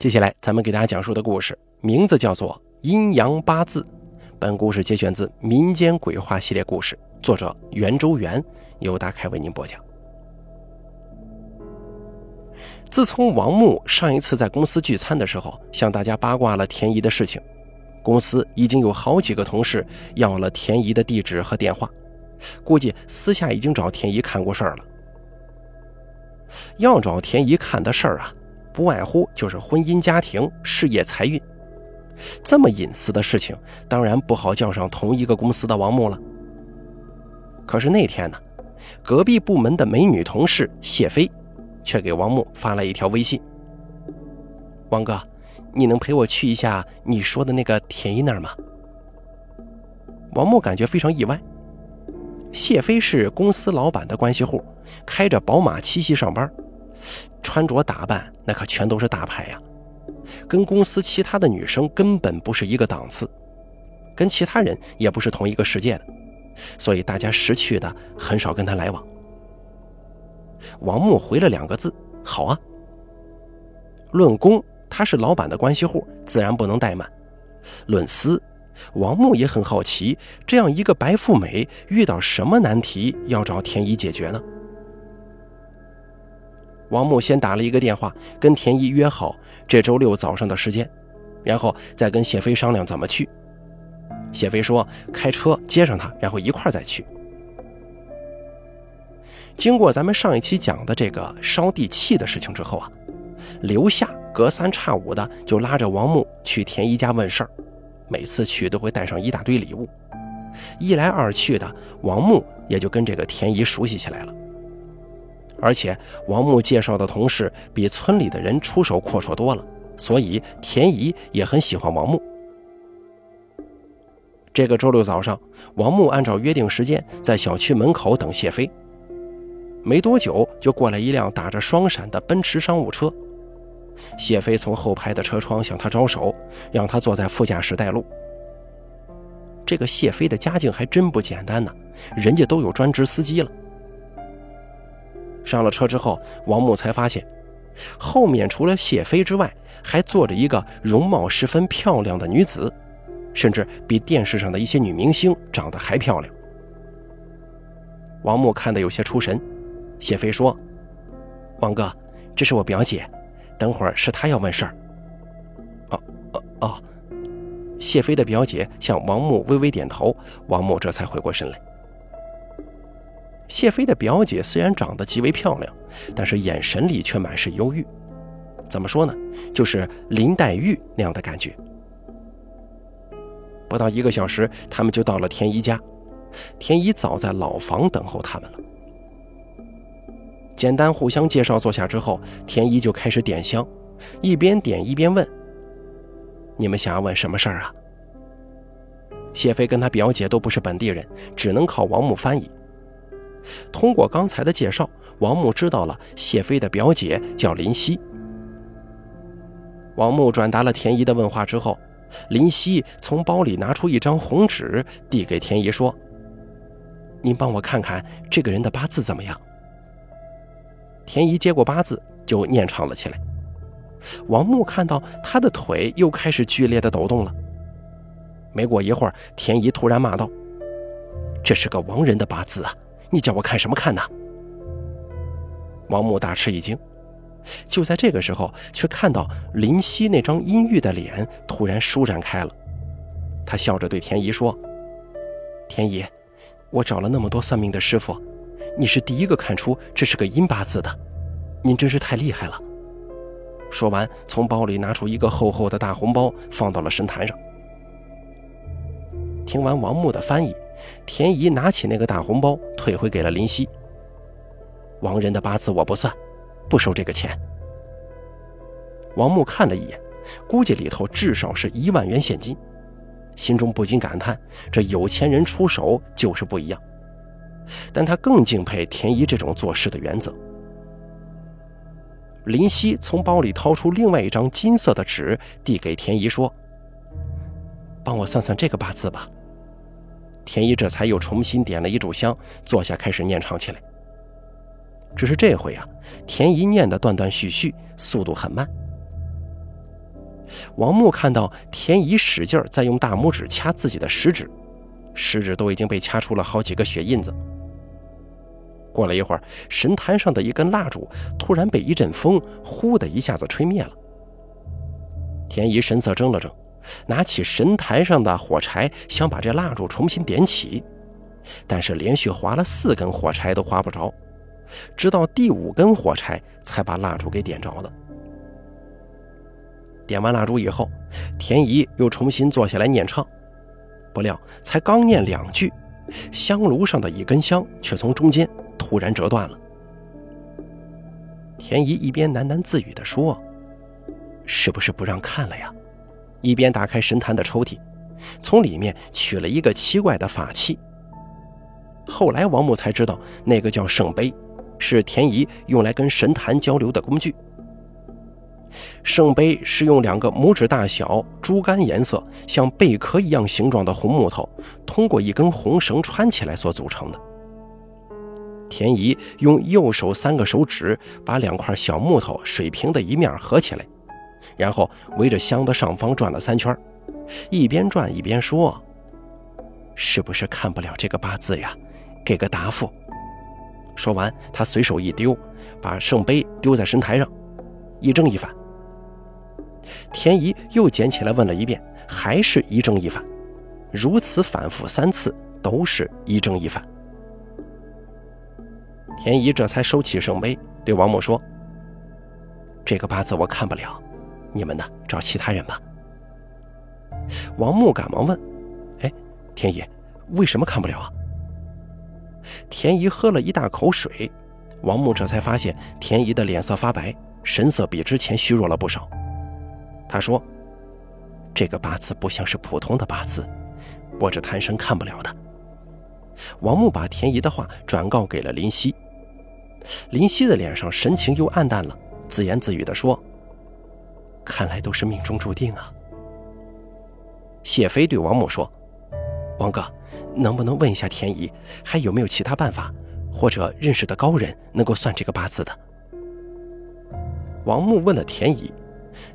接下来，咱们给大家讲述的故事名字叫做《阴阳八字》。本故事节选自民间鬼话系列故事，作者袁周元，由大开为您播讲。自从王木上一次在公司聚餐的时候向大家八卦了田姨的事情，公司已经有好几个同事要了田姨的地址和电话，估计私下已经找田姨看过事儿了。要找田姨看的事儿啊！不外乎就是婚姻、家庭、事业、财运，这么隐私的事情，当然不好叫上同一个公司的王木了。可是那天呢，隔壁部门的美女同事谢飞，却给王木发了一条微信：“王哥，你能陪我去一下你说的那个田一那儿吗？”王木感觉非常意外。谢飞是公司老板的关系户，开着宝马七系上班。穿着打扮那可全都是大牌呀，跟公司其他的女生根本不是一个档次，跟其他人也不是同一个世界的，所以大家识趣的很少跟他来往。王木回了两个字：“好啊。”论功，他是老板的关系户，自然不能怠慢；论私，王木也很好奇，这样一个白富美遇到什么难题要找田一解决呢？王木先打了一个电话，跟田一约好这周六早上的时间，然后再跟谢飞商量怎么去。谢飞说开车接上他，然后一块儿再去。经过咱们上一期讲的这个烧地契的事情之后啊，刘夏隔三差五的就拉着王木去田一家问事儿，每次去都会带上一大堆礼物。一来二去的，王木也就跟这个田一熟悉起来了。而且王木介绍的同事比村里的人出手阔绰多了，所以田姨也很喜欢王木。这个周六早上，王木按照约定时间在小区门口等谢飞。没多久，就过来一辆打着双闪的奔驰商务车。谢飞从后排的车窗向他招手，让他坐在副驾驶带路。这个谢飞的家境还真不简单呢，人家都有专职司机了。上了车之后，王木才发现，后面除了谢飞之外，还坐着一个容貌十分漂亮的女子，甚至比电视上的一些女明星长得还漂亮。王木看得有些出神。谢飞说：“王哥，这是我表姐，等会儿是她要问事儿。”哦哦哦，谢飞的表姐向王木微微点头，王木这才回过神来。谢飞的表姐虽然长得极为漂亮，但是眼神里却满是忧郁。怎么说呢？就是林黛玉那样的感觉。不到一个小时，他们就到了田姨家。田姨早在老房等候他们了。简单互相介绍坐下之后，田姨就开始点香，一边点一边问：“你们想要问什么事儿啊？”谢飞跟他表姐都不是本地人，只能靠王木翻译。通过刚才的介绍，王木知道了谢飞的表姐叫林夕。王木转达了田姨的问话之后，林夕从包里拿出一张红纸，递给田姨说：“您帮我看看这个人的八字怎么样？”田姨接过八字，就念唱了起来。王木看到他的腿又开始剧烈的抖动了。没过一会儿，田姨突然骂道：“这是个亡人的八字啊！”你叫我看什么看呢？王木大吃一惊，就在这个时候，却看到林夕那张阴郁的脸突然舒展开了。他笑着对田姨说：“田姨，我找了那么多算命的师傅，你是第一个看出这是个阴八字的，您真是太厉害了。”说完，从包里拿出一个厚厚的大红包，放到了神坛上。听完王木的翻译。田姨拿起那个大红包，退回给了林夕。亡人的八字我不算，不收这个钱。王木看了一眼，估计里头至少是一万元现金，心中不禁感叹：这有钱人出手就是不一样。但他更敬佩田姨这种做事的原则。林夕从包里掏出另外一张金色的纸，递给田姨说：“帮我算算这个八字吧。”田一这才又重新点了一炷香，坐下开始念唱起来。只是这回啊，田一念的断断续续，速度很慢。王木看到田姨使劲在用大拇指掐自己的食指，食指都已经被掐出了好几个血印子。过了一会儿，神坛上的一根蜡烛突然被一阵风“呼”的一下子吹灭了。田姨神色怔了怔，拿起神台上的火柴，想把这蜡烛重新点起，但是连续划了四根火柴都划不着，直到第五根火柴才把蜡烛给点着了。点完蜡烛以后，田姨又重新坐下来念唱，不料才刚念两句，香炉上的一根香却从中间突然折断了。田姨一边喃喃自语地说：“是不是不让看了呀？”一边打开神坛的抽屉，从里面取了一个奇怪的法器。后来王木才知道，那个叫圣杯，是田姨用来跟神坛交流的工具。圣杯是用两个拇指大小、猪肝颜色、像贝壳一样形状的红木头，通过一根红绳穿起来所组成的。田姨用右手三个手指把两块小木头水平的一面合起来，然后围着箱子上方转了三圈，一边转一边说：“是不是看不了这个八字呀？给个答复。”说完，他随手一丢，把圣杯丢在神台上，一正一反。田姨又捡起来问了一遍，还是一正一反，如此反复三次，都是一正一反。田姨这才收起圣杯，对王木说：“这个八字我看不了，你们呢找其他人吧。”王木赶忙问：“哎，田姨，为什么看不了啊？”田姨喝了一大口水，王木这才发现田姨的脸色发白，神色比之前虚弱了不少。他说：“这个八字不像是普通的八字，我这贪生看不了的。”王木把田姨的话转告给了林夕，林夕的脸上神情又暗淡了，自言自语地说：“看来都是命中注定啊。”谢飞对王木说：“王哥，能不能问一下田姨，还有没有其他办法，或者认识的高人能够算这个八字的？”王木问了田姨。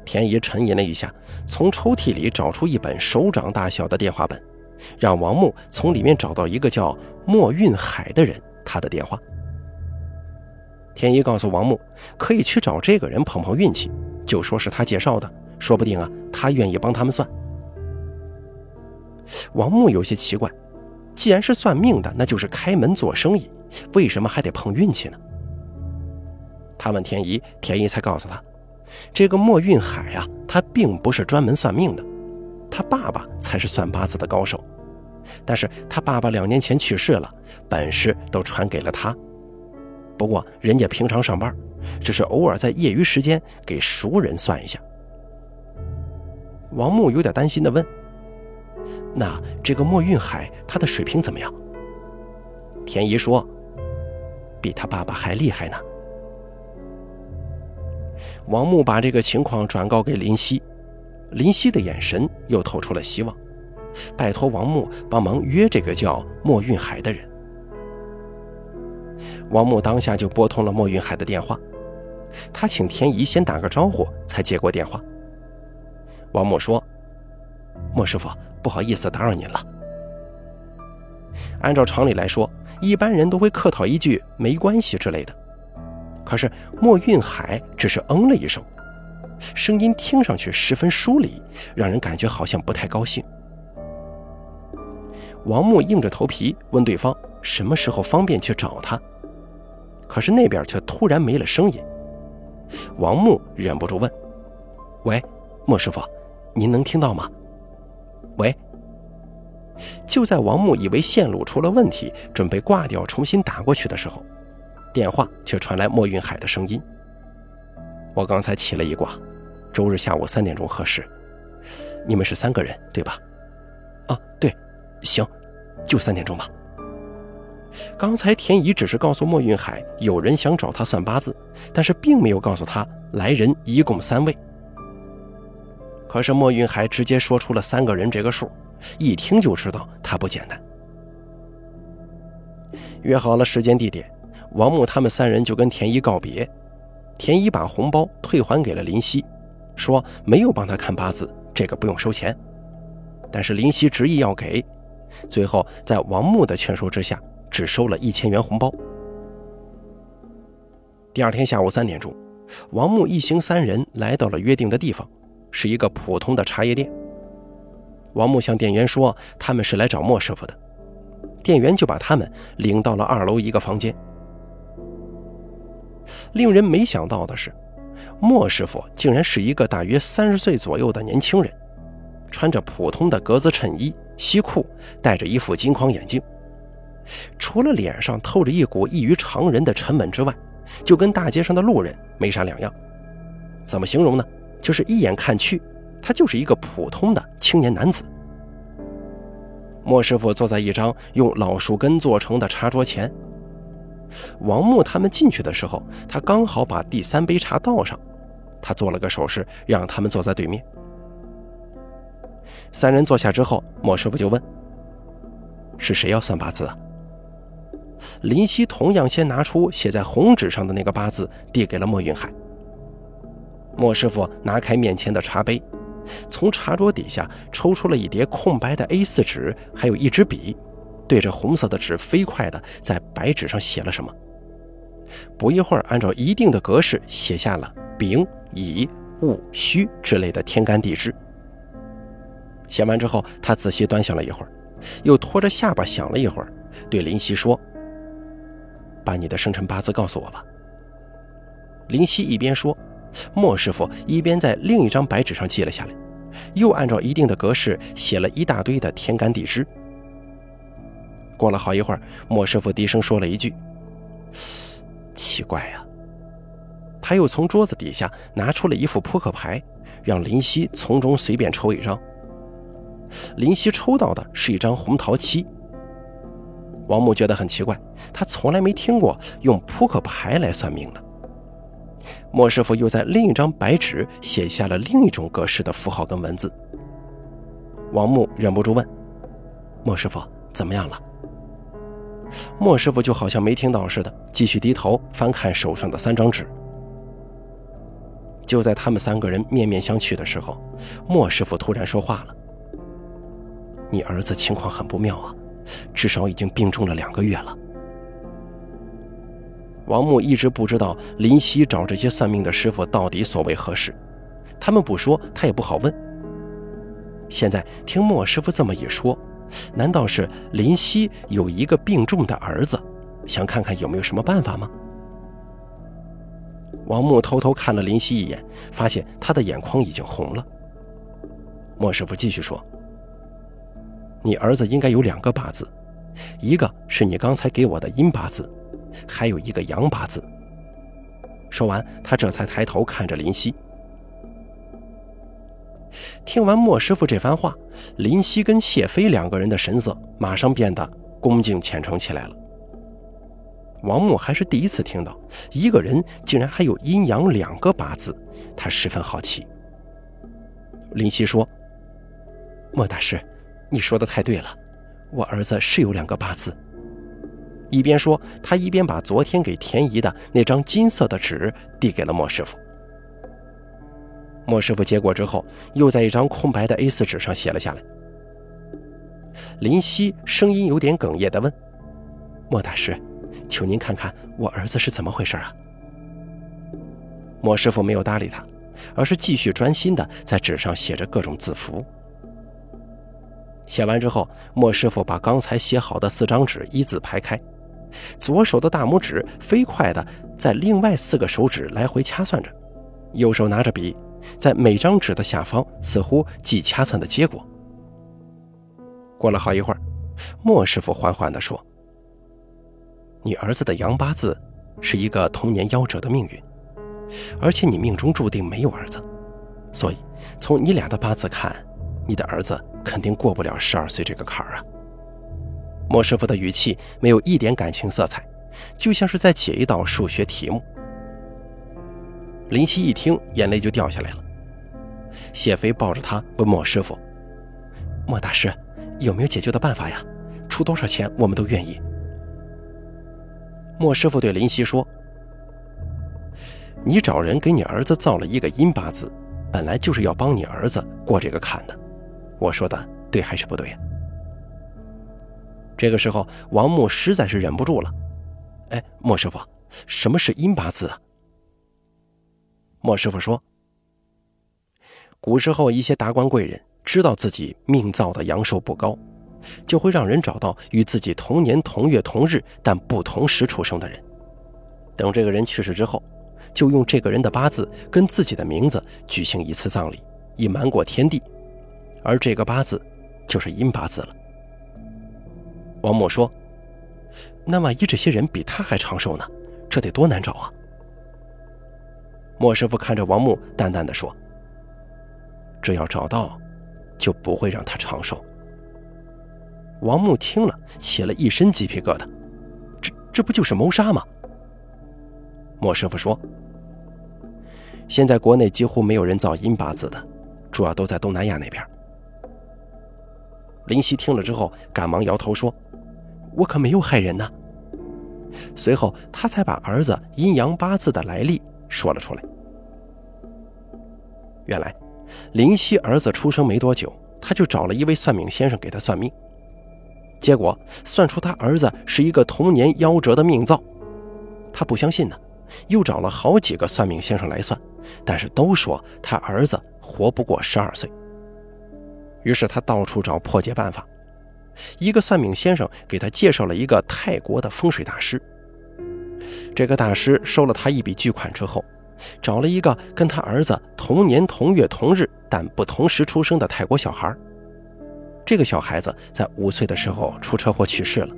田姨沉吟了一下，从抽屉里找出一本手掌大小的电话本，让王木从里面找到一个叫莫运海的人，他的电话。田姨告诉王木，可以去找这个人碰碰运气，就说是他介绍的，说不定啊，他愿意帮他们算。王木有些奇怪，既然是算命的，那就是开门做生意，为什么还得碰运气呢？他问田姨，田姨才告诉他。这个莫运海啊，他并不是专门算命的，他爸爸才是算八字的高手。但是他爸爸两年前去世了，本事都传给了他。不过人家平常上班，只是偶尔在业余时间给熟人算一下。王木有点担心地问：“那这个莫运海他的水平怎么样？”田姨说：“比他爸爸还厉害呢。”王木把这个情况转告给林夕，林夕的眼神又透出了希望，拜托王木帮忙约这个叫莫运海的人。王木当下就拨通了莫运海的电话，他请田姨先打个招呼，才接过电话。王木说：“莫师傅，不好意思打扰您了。”按照常理来说，一般人都会客套一句“没关系”之类的。可是莫运海只是嗯了一声，声音听上去十分疏离，让人感觉好像不太高兴。王木硬着头皮问对方什么时候方便去找他，可是那边却突然没了声音。王木忍不住问：“喂，莫师傅，您能听到吗？”“喂。”就在王木以为线路出了问题，准备挂掉重新打过去的时候。电话却传来莫云海的声音：“我刚才起了一卦，周日下午三点钟合适。你们是三个人对吧？啊，对，行，就三点钟吧。刚才田姨只是告诉莫云海有人想找他算八字，但是并没有告诉他来人一共三位。可是莫云海直接说出了三个人这个数，一听就知道他不简单。约好了时间地点。”王木他们三人就跟田姨告别，田姨把红包退还给了林夕，说没有帮他看八字，这个不用收钱。但是林夕执意要给，最后在王木的劝说之下，只收了一千元红包。第二天下午三点钟，王木一行三人来到了约定的地方，是一个普通的茶叶店。王木向店员说他们是来找莫师傅的，店员就把他们领到了二楼一个房间。令人没想到的是，莫师傅竟然是一个大约三十岁左右的年轻人，穿着普通的格子衬衣、西裤，戴着一副金框眼镜，除了脸上透着一股异于常人的沉稳之外，就跟大街上的路人没啥两样。怎么形容呢？就是一眼看去，他就是一个普通的青年男子。莫师傅坐在一张用老树根做成的茶桌前。王木他们进去的时候，他刚好把第三杯茶倒上，他做了个手势，让他们坐在对面。三人坐下之后，莫师傅就问：“是谁要算八字啊？”林夕同样先拿出写在红纸上的那个八字，递给了莫云海。莫师傅拿开面前的茶杯，从茶桌底下抽出了一叠空白的 A4 纸，还有一支笔。对着红色的纸，飞快地在白纸上写了什么。不一会儿，按照一定的格式写下了丙、乙、戊、戌之类的天干地支。写完之后，他仔细端详了一会儿，又拖着下巴想了一会儿，对林夕说：“把你的生辰八字告诉我吧。”林夕一边说，莫师傅一边在另一张白纸上记了下来，又按照一定的格式写了一大堆的天干地支。过了好一会儿，莫师傅低声说了一句：“奇怪呀。”他又从桌子底下拿出了一副扑克牌，让林夕从中随便抽一张。林夕抽到的是一张红桃七。王木觉得很奇怪，他从来没听过用扑克牌来算命的。莫师傅又在另一张白纸写下了另一种格式的符号跟文字。王木忍不住问：“莫师傅，怎么样了？”莫师傅就好像没听到似的，继续低头翻看手上的三张纸。就在他们三个人面面相觑的时候，莫师傅突然说话了：“你儿子情况很不妙啊，至少已经病重了两个月了。”王木一直不知道林夕找这些算命的师傅到底所为何事，他们不说，他也不好问。现在听莫师傅这么一说。难道是林夕有一个病重的儿子，想看看有没有什么办法吗？王木偷偷看了林夕一眼，发现他的眼眶已经红了。莫师傅继续说：“你儿子应该有两个八字，一个是你刚才给我的阴八字，还有一个阳八字。”说完，他这才抬头看着林夕。听完莫师傅这番话，林夕跟谢飞两个人的神色马上变得恭敬虔诚起来了。王木还是第一次听到一个人竟然还有阴阳两个八字，他十分好奇。林夕说：“莫大师，你说的太对了，我儿子是有两个八字。”一边说，他一边把昨天给田姨的那张金色的纸递给了莫师傅。莫师傅接过之后，又在一张空白的 A4 纸上写了下来。林夕声音有点哽咽地问：“莫大师，求您看看我儿子是怎么回事啊？”莫师傅没有搭理他，而是继续专心地在纸上写着各种字符。写完之后，莫师傅把刚才写好的四张纸一字排开，左手的大拇指飞快地在另外四个手指来回掐算着，右手拿着笔。在每张纸的下方，似乎记掐算的结果。过了好一会儿，莫师傅缓缓地说：“你儿子的阳八字是一个童年夭折的命运，而且你命中注定没有儿子，所以从你俩的八字看，你的儿子肯定过不了十二岁这个坎儿啊。”莫师傅的语气没有一点感情色彩，就像是在解一道数学题目。林夕一听，眼泪就掉下来了。谢飞抱着他问莫师傅：“莫大师，有没有解救的办法呀？出多少钱我们都愿意。”莫师傅对林夕说：“你找人给你儿子造了一个阴八字，本来就是要帮你儿子过这个坎的，我说的对还是不对呀？”这个时候，王木实在是忍不住了：“哎，莫师傅，什么是阴八字啊？”莫师傅说：“古时候一些达官贵人知道自己命造的阳寿不高，就会让人找到与自己同年同月同日但不同时出生的人。等这个人去世之后，就用这个人的八字跟自己的名字举行一次葬礼，以瞒过天地。而这个八字就是阴八字了。”王默说：“那万一这些人比他还长寿呢？这得多难找啊！”莫师傅看着王木，淡淡的说：“只要找到，就不会让他长寿。”王木听了，起了一身鸡皮疙瘩：“这这不就是谋杀吗？”莫师傅说：“现在国内几乎没有人造阴八字的，主要都在东南亚那边。”林夕听了之后，赶忙摇头说。我可没有害人呢。随后，他才把儿子阴阳八字的来历说了出来。原来，林夕儿子出生没多久，他就找了一位算命先生给他算命，结果算出他儿子是一个童年夭折的命造。他不相信呢，又找了好几个算命先生来算，但是都说他儿子活不过十二岁。于是他到处找破解办法。一个算命先生给他介绍了一个泰国的风水大师。这个大师收了他一笔巨款之后，找了一个跟他儿子同年同月同日但不同时出生的泰国小孩。这个小孩子在五岁的时候出车祸去世了。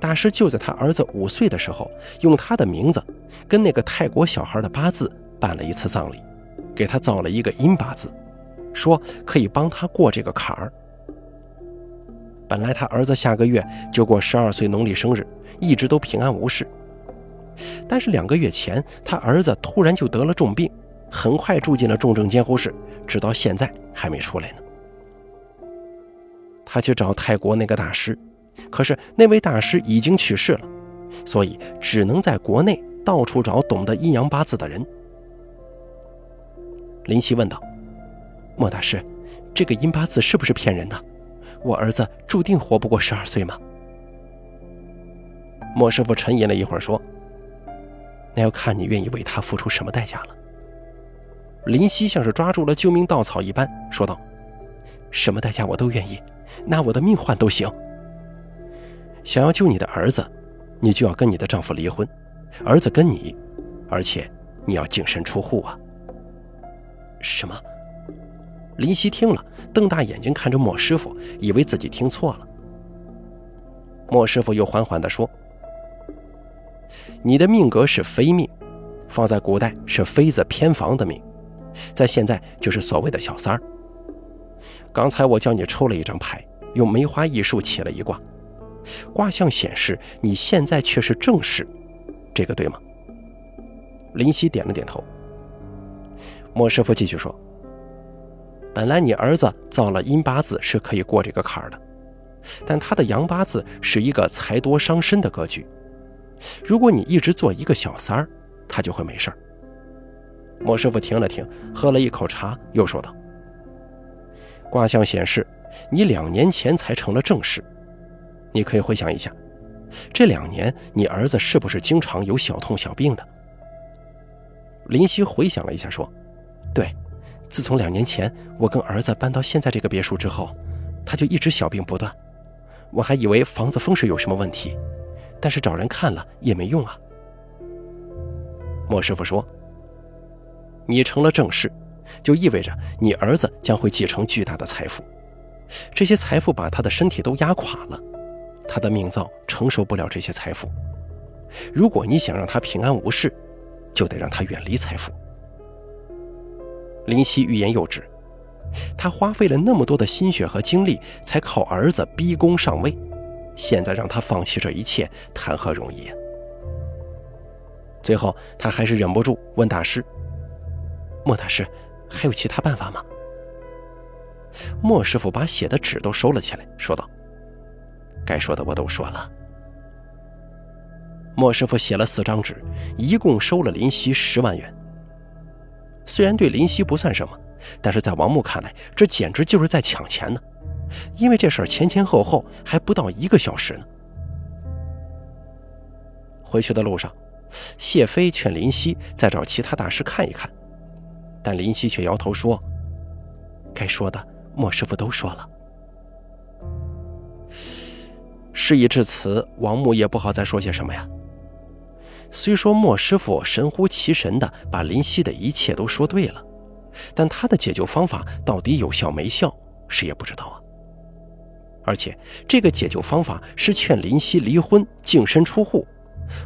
大师就在他儿子五岁的时候，用他的名字跟那个泰国小孩的八字办了一次葬礼，给他造了一个阴八字，说可以帮他过这个坎儿。本来他儿子下个月就过十二岁农历生日，一直都平安无事。但是两个月前，他儿子突然就得了重病，很快住进了重症监护室，直到现在还没出来呢。他去找泰国那个大师，可是那位大师已经去世了，所以只能在国内到处找懂得阴阳八字的人。林夕问道：“莫大师，这个阴八字是不是骗人的？”我儿子注定活不过十二岁吗？莫师傅沉吟了一会儿，说：“那要看你愿意为他付出什么代价了。”林夕像是抓住了救命稻草一般，说道：“什么代价我都愿意，拿我的命换都行。想要救你的儿子，你就要跟你的丈夫离婚，儿子跟你，而且你要净身出户啊。”什么？林夕听了，瞪大眼睛看着莫师傅，以为自己听错了。莫师傅又缓缓地说：“你的命格是飞命，放在古代是妃子偏房的命，在现在就是所谓的小三儿。刚才我叫你抽了一张牌，用梅花易数起了一卦，卦象显示你现在却是正室，这个对吗？”林夕点了点头。莫师傅继续说。本来你儿子造了阴八字是可以过这个坎儿的，但他的阳八字是一个财多伤身的格局。如果你一直做一个小三儿，他就会没事儿。莫师傅停了停，喝了一口茶，又说道：“卦象显示，你两年前才成了正室，你可以回想一下，这两年你儿子是不是经常有小痛小病的？”林夕回想了一下，说：“对。”自从两年前我跟儿子搬到现在这个别墅之后，他就一直小病不断。我还以为房子风水有什么问题，但是找人看了也没用啊。莫师傅说：“你成了正室，就意味着你儿子将会继承巨大的财富，这些财富把他的身体都压垮了，他的命造承受不了这些财富。如果你想让他平安无事，就得让他远离财富。”林夕欲言又止，他花费了那么多的心血和精力，才靠儿子逼宫上位，现在让他放弃这一切，谈何容易啊！最后，他还是忍不住问大师：“莫大师，还有其他办法吗？”莫师傅把写的纸都收了起来，说道：“该说的我都说了。”莫师傅写了四张纸，一共收了林夕十万元。虽然对林夕不算什么，但是在王木看来，这简直就是在抢钱呢。因为这事儿前前后后还不到一个小时呢。回去的路上，谢飞劝林夕再找其他大师看一看，但林夕却摇头说：“该说的莫师傅都说了。”事已至此，王木也不好再说些什么呀。虽说莫师傅神乎其神的把林夕的一切都说对了，但他的解救方法到底有效没效，谁也不知道啊。而且这个解救方法是劝林夕离婚、净身出户，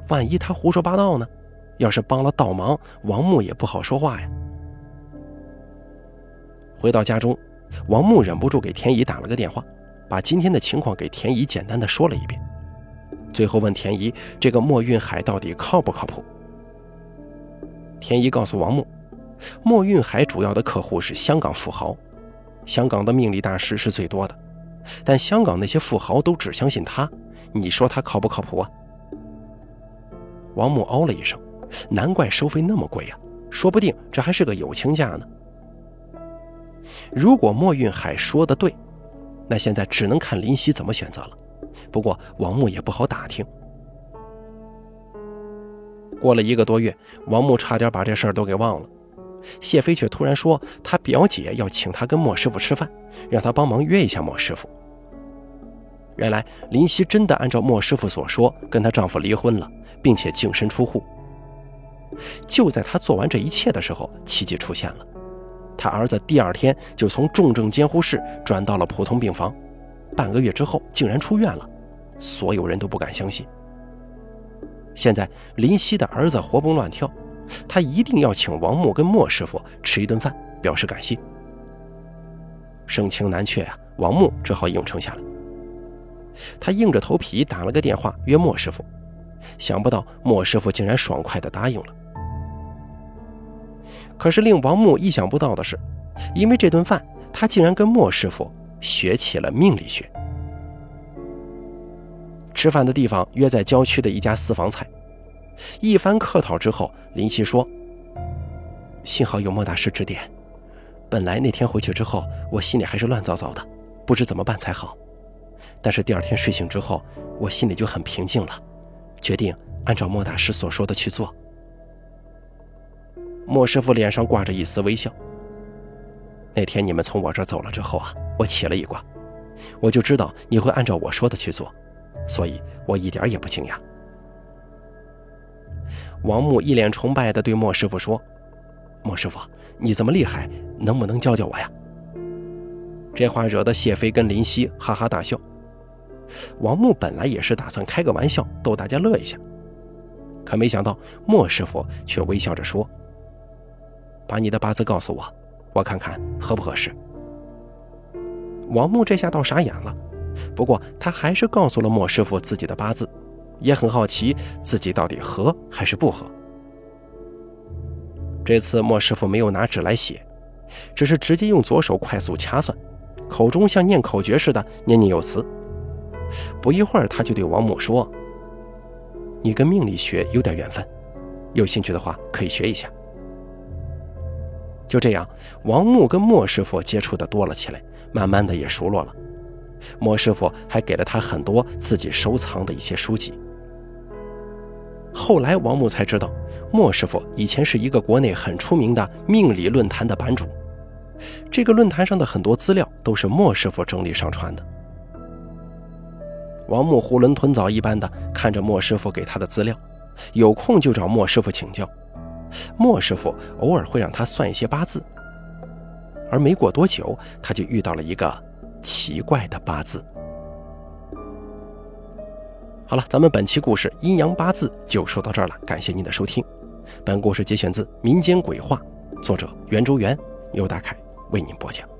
万一他胡说八道呢？要是帮了倒忙，王木也不好说话呀。回到家中，王木忍不住给田姨打了个电话，把今天的情况给田姨简单的说了一遍。最后问田姨：“这个莫运海到底靠不靠谱？”田姨告诉王木：“莫运海主要的客户是香港富豪，香港的命理大师是最多的，但香港那些富豪都只相信他，你说他靠不靠谱啊？”王木哦了一声：“难怪收费那么贵呀，说不定这还是个友情价呢。”如果莫运海说的对，那现在只能看林夕怎么选择了。不过王木也不好打听。过了一个多月，王木差点把这事儿都给忘了。谢飞却突然说，他表姐要请他跟莫师傅吃饭，让他帮忙约一下莫师傅。原来林夕真的按照莫师傅所说，跟她丈夫离婚了，并且净身出户。就在她做完这一切的时候，奇迹出现了，她儿子第二天就从重症监护室转到了普通病房。半个月之后，竟然出院了，所有人都不敢相信。现在林夕的儿子活蹦乱跳，他一定要请王木跟莫师傅吃一顿饭，表示感谢。盛情难却啊，王木只好应承下来。他硬着头皮打了个电话约莫师傅，想不到莫师傅竟然爽快地答应了。可是令王木意想不到的是，因为这顿饭，他竟然跟莫师傅。学起了命理学。吃饭的地方约在郊区的一家私房菜。一番客套之后，林夕说：“幸好有莫大师指点，本来那天回去之后，我心里还是乱糟糟的，不知怎么办才好。但是第二天睡醒之后，我心里就很平静了，决定按照莫大师所说的去做。”莫师傅脸上挂着一丝微笑。那天你们从我这儿走了之后啊，我起了一卦，我就知道你会按照我说的去做，所以我一点也不惊讶。王木一脸崇拜地对莫师傅说：“莫师傅，你这么厉害，能不能教教我呀？”这话惹得谢飞跟林夕哈哈大笑。王木本来也是打算开个玩笑逗大家乐一下，可没想到莫师傅却微笑着说：“把你的八字告诉我。”我看看合不合适。王木这下倒傻眼了，不过他还是告诉了莫师傅自己的八字，也很好奇自己到底合还是不合。这次莫师傅没有拿纸来写，只是直接用左手快速掐算，口中像念口诀似的念念有词。不一会儿，他就对王木说：“你跟命理学有点缘分，有兴趣的话可以学一下。”就这样，王木跟莫师傅接触的多了起来，慢慢的也熟络了。莫师傅还给了他很多自己收藏的一些书籍。后来王木才知道，莫师傅以前是一个国内很出名的命理论坛的版主，这个论坛上的很多资料都是莫师傅整理上传的。王木囫囵吞枣一般的看着莫师傅给他的资料，有空就找莫师傅请教。莫师傅偶尔会让他算一些八字，而没过多久，他就遇到了一个奇怪的八字。好了，咱们本期故事阴阳八字就说到这儿了，感谢您的收听。本故事节选自民间鬼话，作者袁周元，牛大凯为您播讲。